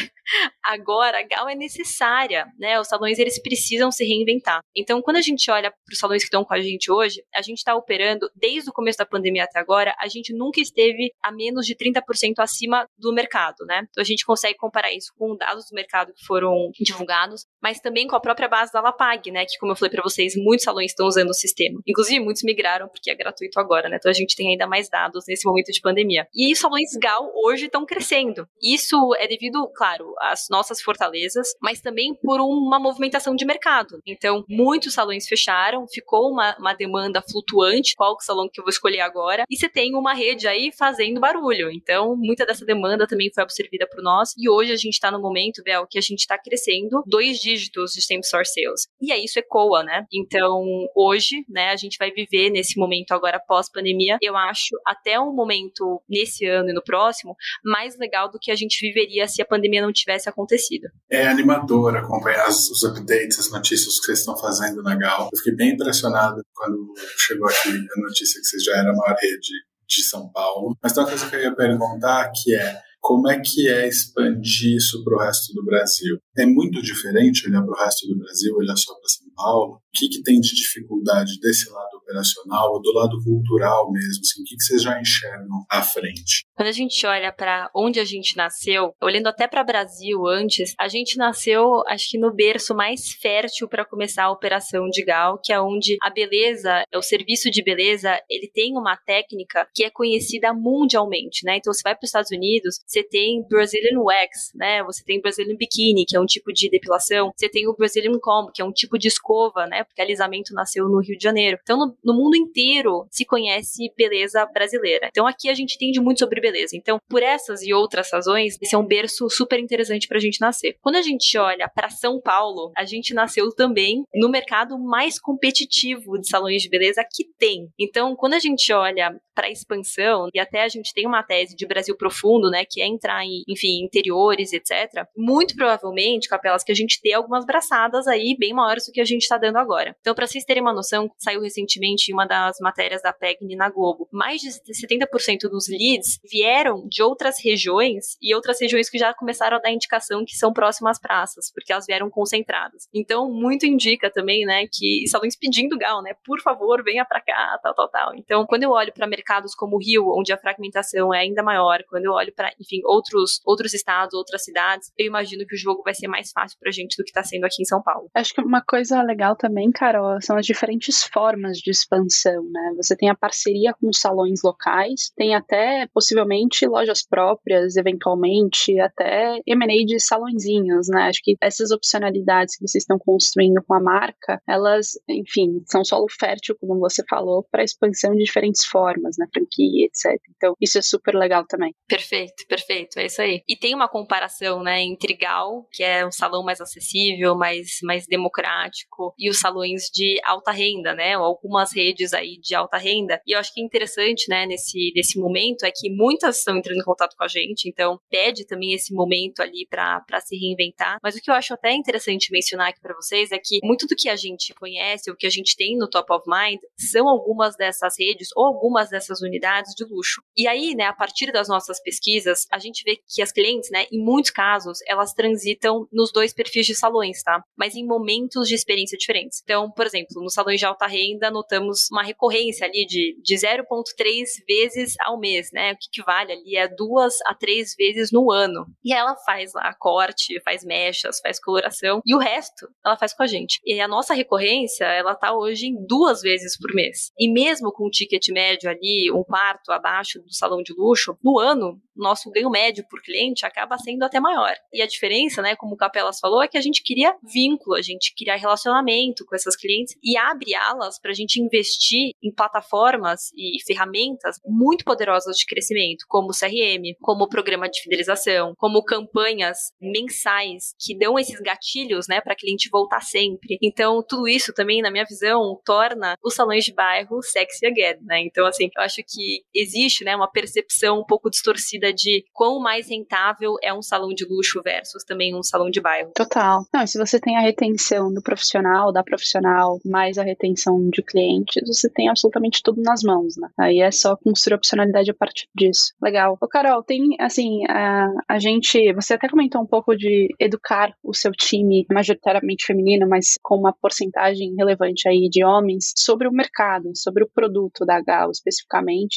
Agora Gal é necessária, né? Os salões eles precisam se reinventar. Então, quando a gente olha para os salões que estão com a gente hoje, a gente está operando desde o começo da pandemia até agora, a gente nunca esteve a menos de 30% acima do mercado, né? Então a gente consegue comparar isso com dados do mercado que foram divulgados, mas também com a própria base da Lapag, né? Que, como eu falei para vocês, muitos salões estão usando o sistema. Inclusive, muitos migraram porque é gratuito agora, né? Então a gente tem ainda mais dados nesse momento de pandemia. E os salões GAL hoje estão crescendo. Isso é devido, claro, às nossas fortalezas, mas também por uma movimentação de mercado. Então, muitos salões fecharam, ficou uma, uma demanda flutuante, qual salão que eu vou escolher agora, e você tem uma rede aí fazendo barulho. Então, muita dessa demanda também foi absorvida por nós. E hoje a gente está no momento, Bel, que a gente está crescendo dois dígitos de same store sales. E aí isso ecoa, né? Então, hoje, né, a gente vai viver nesse momento agora pós-pandemia, eu acho, até um momento nesse ano e no próximo, mais legal do que a gente viveria se a pandemia não tivesse acontecido. É animador acompanhar os updates, as notícias que vocês estão fazendo na Gal. Eu fiquei bem impressionado quando chegou aqui a notícia que vocês já eram a maior rede de São Paulo. Mas tem uma coisa que eu ia perguntar que é como é que é expandir isso para o resto do Brasil? É muito diferente olhar para o resto do Brasil, olhar só para São Paulo? O que, que tem de dificuldade desse lado operacional ou do lado cultural mesmo? Assim, o que, vocês já enxergam à frente? Quando a gente olha para onde a gente nasceu, olhando até para Brasil antes, a gente nasceu, acho que no berço mais fértil para começar a operação de Gal, que é onde a beleza, o serviço de beleza, ele tem uma técnica que é conhecida mundialmente, né? Então, você vai para os Estados Unidos, você tem Brazilian Wax, né? Você tem Brazilian Bikini, que é um tipo de depilação. Você tem o Brazilian Comb, que é um tipo de escova, né? Porque alisamento nasceu no Rio de Janeiro. Então, no, no mundo inteiro se conhece beleza brasileira. Então, aqui a gente entende muito sobre beleza. Então, por essas e outras razões, esse é um berço super interessante para a gente nascer. Quando a gente olha para São Paulo, a gente nasceu também no mercado mais competitivo de salões de beleza que tem. Então, quando a gente olha para expansão, e até a gente tem uma tese de Brasil profundo, né, que é entrar em, enfim, interiores, etc. Muito provavelmente, capelas, que a gente dê algumas braçadas aí bem maiores do que a gente está dando agora. Então, para vocês terem uma noção, saiu recentemente uma das matérias da PEGNI na Globo. Mais de 70% dos leads vieram de outras regiões e outras regiões que já começaram a dar indicação que são próximas praças, porque elas vieram concentradas. Então, muito indica também, né, que salões pedindo gal, né, por favor, venha para cá, tal, tal, tal. Então, quando eu olho para mercados como o Rio, onde a fragmentação é ainda maior, quando eu olho para, enfim, outros, outros estados, outras cidades, eu imagino que o jogo vai ser mais fácil pra gente do que tá sendo aqui em São Paulo. Acho que uma coisa legal também, Carol, são as diferentes formas de expansão, né? Você tem a parceria com salões locais, tem até possivelmente lojas próprias, eventualmente, até M&A de salõezinhos, né? Acho que essas opcionalidades que vocês estão construindo com a marca, elas, enfim, são solo fértil, como você falou, para expansão de diferentes formas na franquia, etc. Então, isso é super legal também. Perfeito, perfeito, é isso aí. E tem uma comparação, né, entre Gal, que é um salão mais acessível, mais, mais democrático, e os salões de alta renda, né, algumas redes aí de alta renda. E eu acho que é interessante, né, nesse, nesse momento é que muitas estão entrando em contato com a gente, então pede também esse momento ali para se reinventar. Mas o que eu acho até interessante mencionar aqui para vocês é que muito do que a gente conhece, o que a gente tem no top of mind, são algumas dessas redes ou algumas dessas unidades de luxo. E aí, né, a partir das nossas pesquisas, a gente vê que as clientes, né, em muitos casos, elas transitam nos dois perfis de salões, tá? Mas em momentos de experiência diferentes. Então, por exemplo, nos salões de alta renda, notamos uma recorrência ali de, de 0,3 vezes ao mês, né? O que, que vale ali é duas a três vezes no ano. E ela faz lá corte, faz mechas, faz coloração, e o resto ela faz com a gente. E a nossa recorrência, ela tá hoje em duas vezes por mês. E mesmo com o ticket médio ali, um quarto abaixo do salão de luxo, no ano, nosso ganho médio por cliente acaba sendo até maior. E a diferença, né, como o Capelas falou, é que a gente queria vínculo, a gente queria relacionamento com essas clientes e abre alas para a gente investir em plataformas e ferramentas muito poderosas de crescimento, como o CRM, como o programa de fidelização, como campanhas mensais que dão esses gatilhos, né, para cliente voltar sempre. Então, tudo isso também, na minha visão, torna os salões de bairro sexy again, né? Então, assim, eu acho que existe, né, uma percepção um pouco distorcida de quão mais rentável é um salão de luxo versus também um salão de bairro. Total. Não, se você tem a retenção do profissional, da profissional, mais a retenção de clientes, você tem absolutamente tudo nas mãos, né? Aí é só construir opcionalidade a partir disso. Legal. Ô, Carol, tem, assim, a, a gente, você até comentou um pouco de educar o seu time, majoritariamente feminino, mas com uma porcentagem relevante aí de homens, sobre o mercado, sobre o produto da Gal especificamente,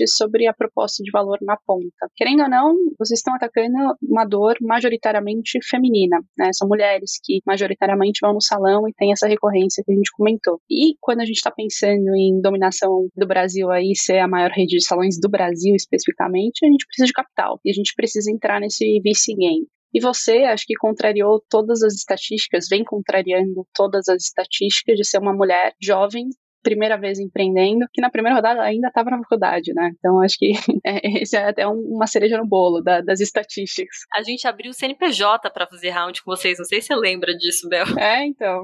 sobre a proposta de valor na ponta. Querendo ou não, vocês estão atacando uma dor majoritariamente feminina, né? São mulheres que majoritariamente vão no salão e tem essa recorrência que a gente comentou. E quando a gente está pensando em dominação do Brasil aí ser a maior rede de salões do Brasil especificamente, a gente precisa de capital e a gente precisa entrar nesse VC game. E você, acho que contrariou todas as estatísticas, vem contrariando todas as estatísticas de ser uma mulher jovem primeira vez empreendendo, que na primeira rodada ainda estava na faculdade, né? Então acho que é, esse é até uma cereja no bolo da, das estatísticas. A gente abriu o CNPJ para fazer round com vocês, não sei se você lembra disso, Bel. É, então.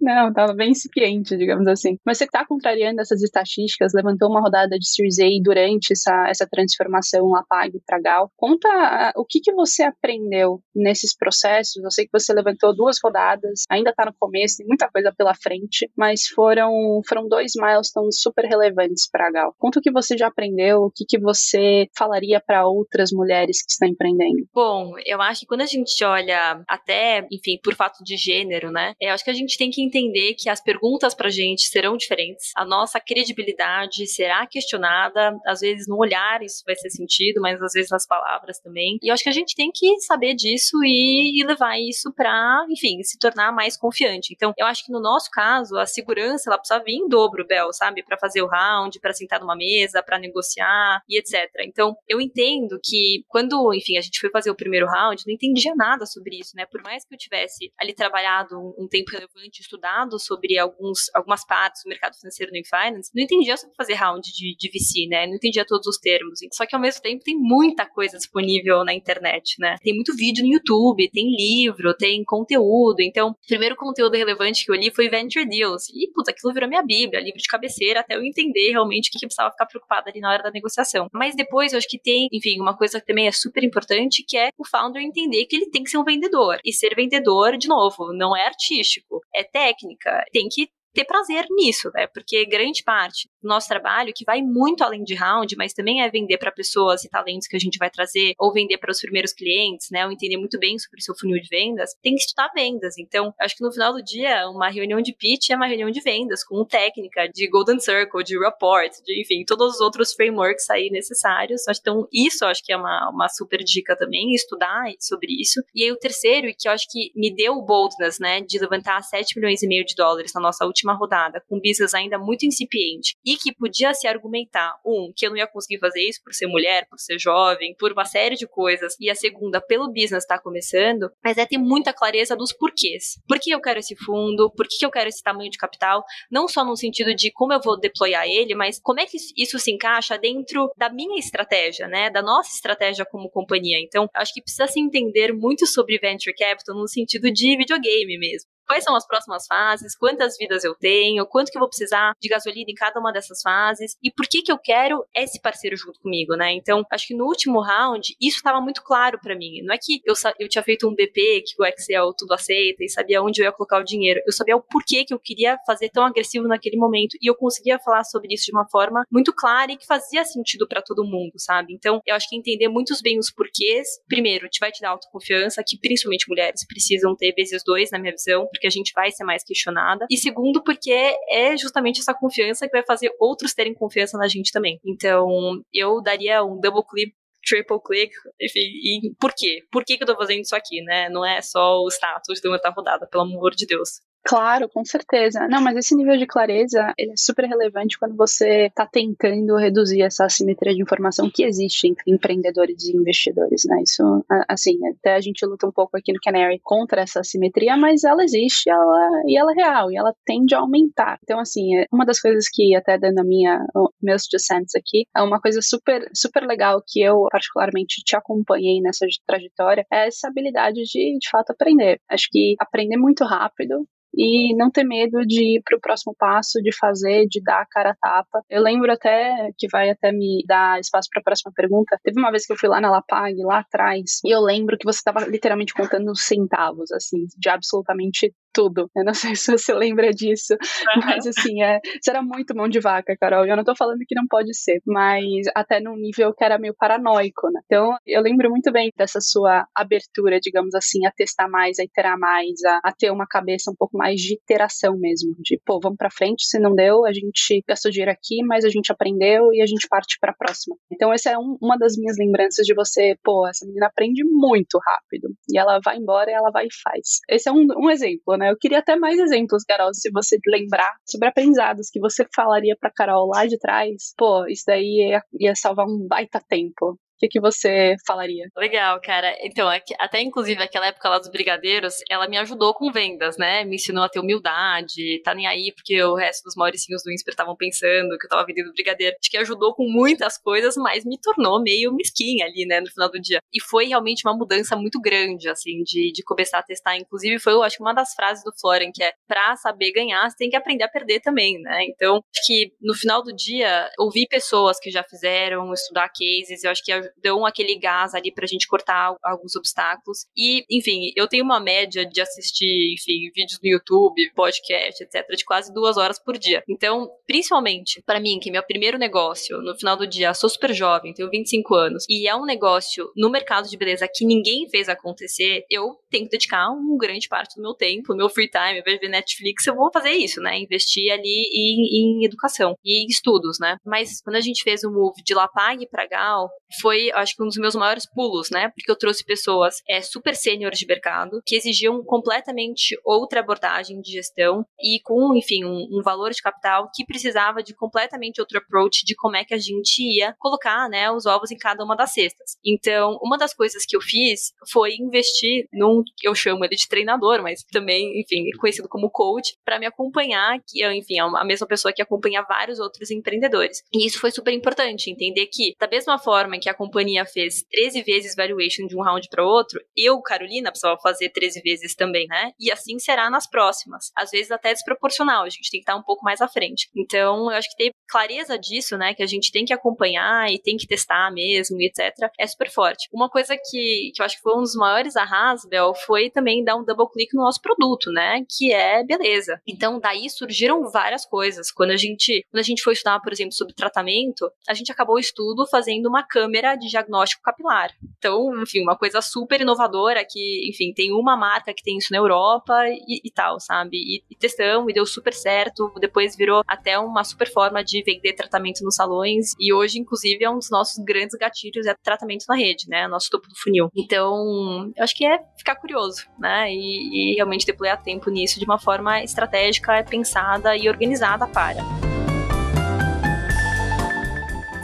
não, tava bem incipiente, digamos assim. Mas você está contrariando essas estatísticas, levantou uma rodada de Series A durante essa, essa transformação lá PAG para Gal. Conta o que, que você aprendeu nesses processos. Eu sei que você levantou duas rodadas, ainda está no começo, tem muita coisa pela frente, mas foram, foram dois milestones super relevantes para a Gal. Conta o que você já aprendeu, o que, que você falaria para outras mulheres que estão empreendendo. Bom, eu acho que quando a gente olha até, enfim, por fato de gênero, né? Eu acho que a gente tem que entender que as perguntas pra gente serão diferentes. A nossa credibilidade será questionada, às vezes no olhar isso vai ser sentido, mas às vezes nas palavras também. E eu acho que a gente tem que saber disso e, e levar isso para, enfim, se tornar mais confiante. Então, eu acho que no nosso caso, a segurança ela precisa vir dobro, Bel, sabe? Para fazer o round, para sentar numa mesa, para negociar e etc. Então, eu entendo que quando, enfim, a gente foi fazer o primeiro round, não entendia nada sobre isso, né? Por mais que eu tivesse ali trabalhado um, tempo relevante, estudado sobre alguns, algumas partes do mercado financeiro no Finance, não entendia sobre fazer round de, de VC, né? Não entendia todos os termos. Só que ao mesmo tempo tem muita coisa disponível na internet, né? Tem muito vídeo no YouTube, tem livro, tem conteúdo. Então, o primeiro conteúdo relevante que eu li foi Venture Deals. E, puta, aquilo virou minha bíblia Bíblia, livro de cabeceira, até eu entender realmente o que, que precisava ficar preocupada ali na hora da negociação. Mas depois eu acho que tem, enfim, uma coisa que também é super importante, que é o founder entender que ele tem que ser um vendedor. E ser vendedor, de novo, não é artístico, é técnica. Tem que ter prazer nisso, né? Porque grande parte do nosso trabalho, que vai muito além de round, mas também é vender para pessoas e talentos que a gente vai trazer, ou vender para os primeiros clientes, né? Ou entender muito bem sobre o seu funil de vendas, tem que estudar vendas. Então, acho que no final do dia, uma reunião de pitch é uma reunião de vendas, com técnica de Golden Circle, de Report, de, enfim, todos os outros frameworks aí necessários. Então, isso acho que é uma, uma super dica também, estudar sobre isso. E aí, o terceiro, e que eu acho que me deu o boldness, né, de levantar 7 milhões e meio de dólares na nossa última última rodada, com business ainda muito incipiente, e que podia se argumentar, um, que eu não ia conseguir fazer isso por ser mulher, por ser jovem, por uma série de coisas, e a segunda, pelo business estar tá começando, mas é ter muita clareza dos porquês. Por que eu quero esse fundo? Por que eu quero esse tamanho de capital? Não só no sentido de como eu vou deployar ele, mas como é que isso se encaixa dentro da minha estratégia, né? Da nossa estratégia como companhia. Então, acho que precisa se entender muito sobre venture capital no sentido de videogame mesmo quais são as próximas fases, quantas vidas eu tenho, quanto que eu vou precisar de gasolina em cada uma dessas fases e por que que eu quero esse parceiro junto comigo, né? Então, acho que no último round, isso estava muito claro para mim. Não é que eu, eu tinha feito um BP, que o Excel tudo aceita e sabia onde eu ia colocar o dinheiro. Eu sabia o porquê que eu queria fazer tão agressivo naquele momento e eu conseguia falar sobre isso de uma forma muito clara e que fazia sentido para todo mundo, sabe? Então, eu acho que entender muito bem os porquês, primeiro, te vai te dar autoconfiança, que principalmente mulheres precisam ter vezes dois, na minha visão, porque a gente vai ser mais questionada. E segundo, porque é justamente essa confiança que vai fazer outros terem confiança na gente também. Então, eu daria um double clip triple click, enfim, e por quê? Por que, que eu tô fazendo isso aqui, né? Não é só o status de uma rodada, pelo amor de Deus. Claro, com certeza. Não, mas esse nível de clareza ele é super relevante quando você está tentando reduzir essa assimetria de informação que existe entre empreendedores e investidores, né? Isso, assim, até a gente luta um pouco aqui no Canary contra essa assimetria, mas ela existe ela, e ela é real, e ela tende a aumentar. Então, assim, é uma das coisas que, até dando a minha, meus docentes aqui, é uma coisa super, super legal que eu, particularmente, te acompanhei nessa trajetória, é essa habilidade de, de fato, aprender. Acho que aprender muito rápido, e não ter medo de ir para o próximo passo, de fazer, de dar a cara a tapa. Eu lembro até, que vai até me dar espaço para a próxima pergunta, teve uma vez que eu fui lá na Lapag, lá atrás, e eu lembro que você estava literalmente contando centavos, assim, de absolutamente tudo. Eu não sei se você lembra disso, uhum. mas assim, é, você era muito mão de vaca, Carol. Eu não tô falando que não pode ser, mas até num nível que era meio paranoico, né? Então, eu lembro muito bem dessa sua abertura, digamos assim, a testar mais, a iterar mais, a, a ter uma cabeça um pouco mais de iteração mesmo, de, pô, vamos pra frente, se não deu, a gente gastou dinheiro aqui, mas a gente aprendeu e a gente parte pra próxima. Então, essa é um, uma das minhas lembranças de você, pô, essa menina aprende muito rápido, e ela vai embora e ela vai e faz. Esse é um, um exemplo, né? Eu queria até mais exemplos, Carol, se você lembrar sobre aprendizados que você falaria para Carol lá de trás. Pô, isso daí ia, ia salvar um baita tempo. O que, que você falaria? Legal, cara. Então, até inclusive aquela época lá dos brigadeiros, ela me ajudou com vendas, né? Me ensinou a ter humildade, tá nem aí porque o resto dos mauricinhos do Insper estavam pensando que eu tava vendendo brigadeiro. Acho que ajudou com muitas coisas, mas me tornou meio mesquinha ali, né, no final do dia. E foi realmente uma mudança muito grande, assim, de, de começar a testar. Inclusive, foi, eu acho, uma das frases do Florian, que é pra saber ganhar, você tem que aprender a perder também, né? Então, acho que no final do dia, ouvir pessoas que já fizeram, estudar cases, eu acho que dão aquele gás ali pra gente cortar alguns obstáculos. E, enfim, eu tenho uma média de assistir, enfim, vídeos no YouTube, podcast, etc., de quase duas horas por dia. Então, principalmente para mim, que é meu primeiro negócio, no final do dia, sou super jovem, tenho 25 anos, e é um negócio no mercado de beleza que ninguém fez acontecer, eu tenho que dedicar uma grande parte do meu tempo, meu free time, de ver Netflix, eu vou fazer isso, né? Investir ali em, em educação e em estudos, né? Mas quando a gente fez o move de Lapag para Gal, foi, acho que um dos meus maiores pulos, né? Porque eu trouxe pessoas é, super sêniores de mercado que exigiam completamente outra abordagem de gestão e com, enfim, um, um, valor de capital que precisava de completamente outro approach de como é que a gente ia colocar, né, os ovos em cada uma das cestas. Então, uma das coisas que eu fiz foi investir num, eu chamo ele de treinador, mas também, enfim, conhecido como coach, para me acompanhar, que, enfim, é a mesma pessoa que acompanha vários outros empreendedores. E isso foi super importante, entender que, da mesma forma que a companhia fez 13 vezes valuation de um round para outro, eu, Carolina, precisava fazer 13 vezes também, né? E assim será nas próximas. Às vezes até desproporcional, a gente tem que estar um pouco mais à frente. Então, eu acho que ter clareza disso, né, que a gente tem que acompanhar e tem que testar mesmo, etc, é super forte. Uma coisa que, que eu acho que foi um dos maiores arras, Bel, foi também dar um double click no nosso produto, né, que é beleza. Então, daí surgiram várias coisas. Quando a gente, quando a gente foi estudar, por exemplo, sobre tratamento, a gente acabou o estudo fazendo uma câmera de diagnóstico capilar. Então, enfim, uma coisa super inovadora que, enfim, tem uma marca que tem isso na Europa e, e tal, sabe? E, e testamos e deu super certo. Depois virou até uma super forma de vender tratamento nos salões e hoje, inclusive, é um dos nossos grandes gatilhos é tratamento na rede, né? Nosso topo do funil. Então, eu acho que é ficar curioso, né? E, e realmente deployar tempo nisso de uma forma estratégica, pensada e organizada para.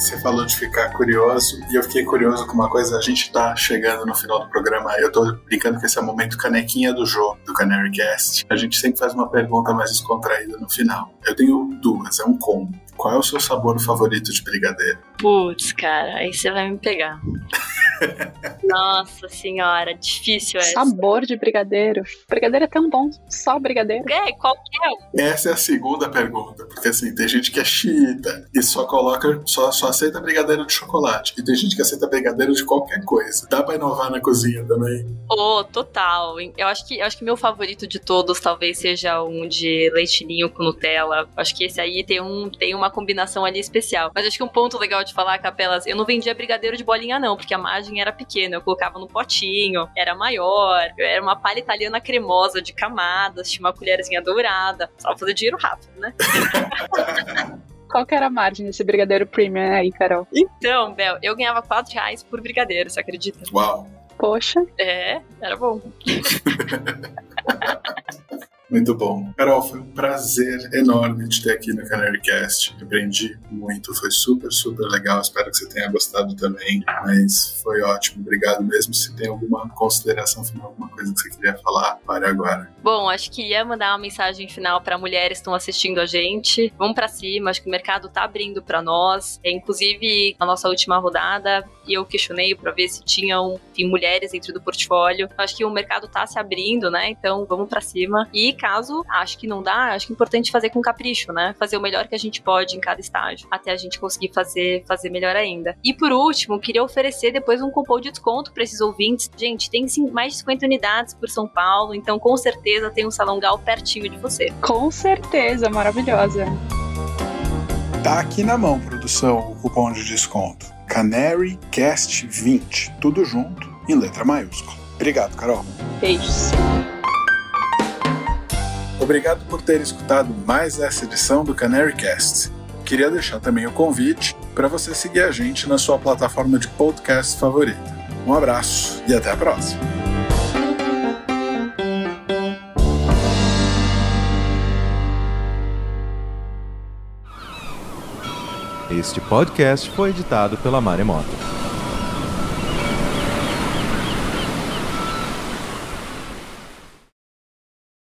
Você falou de ficar curioso e eu fiquei curioso com uma coisa. A gente tá chegando no final do programa. Eu tô brincando que esse é o momento canequinha do jogo do Canary Cast. A gente sempre faz uma pergunta mais descontraída no final. Eu tenho duas, é um combo. Qual é o seu sabor favorito de brigadeiro? Putz, cara, aí você vai me pegar. Nossa senhora, difícil essa. Sabor de brigadeiro. Brigadeiro é tão bom, só brigadeiro. É, qualquer. Essa é a segunda pergunta, porque assim, tem gente que é xiita e só coloca, só, só aceita brigadeiro de chocolate. E tem gente que aceita brigadeiro de qualquer coisa. Dá pra inovar na cozinha também? Oh, total. Eu acho que eu acho que meu favorito de todos talvez seja um de leitinho com Nutella. Acho que esse aí tem, um, tem uma combinação ali especial. Mas acho que um ponto legal de falar, Capelas, eu não vendia brigadeiro de bolinha, não, porque a margem era pequena. Eu colocava no potinho, era maior, era uma palha italiana cremosa de camadas, tinha uma colherzinha dourada. Só fazer dinheiro rápido, né? Qual que era a margem desse brigadeiro premium aí, Carol? Então, Bel, eu ganhava 4 reais por brigadeiro, você acredita? Uau! Poxa. É, era bom. Muito bom. Carol, foi um prazer enorme te ter aqui no CanaryCast. Aprendi muito, foi super, super legal. Espero que você tenha gostado também. Mas foi ótimo. Obrigado mesmo. Se tem alguma consideração final, alguma coisa que você queria falar, pare agora. Bom, acho que ia mandar uma mensagem final para mulheres que estão assistindo a gente. Vamos para cima, acho que o mercado tá abrindo para nós. É, inclusive, na nossa última rodada, eu questionei para ver se tinham enfim, mulheres dentro do portfólio. Acho que o mercado tá se abrindo, né? Então, vamos para cima. E caso acho que não dá, acho que é importante fazer com capricho, né? Fazer o melhor que a gente pode em cada estágio, até a gente conseguir fazer, fazer melhor ainda. E por último, queria oferecer depois um cupom de desconto para esses ouvintes. Gente, tem sim, mais de 50 unidades por São Paulo, então com certeza tem um Salão Gal pertinho de você. Com certeza, maravilhosa. Tá aqui na mão, produção, o cupom de desconto. Canary Cast 20, tudo junto em letra maiúscula. Obrigado, Carol. Beijos. Obrigado por ter escutado mais essa edição do Canary Cast. Queria deixar também o convite para você seguir a gente na sua plataforma de podcast favorita. Um abraço e até a próxima. Este podcast foi editado pela Maremoto.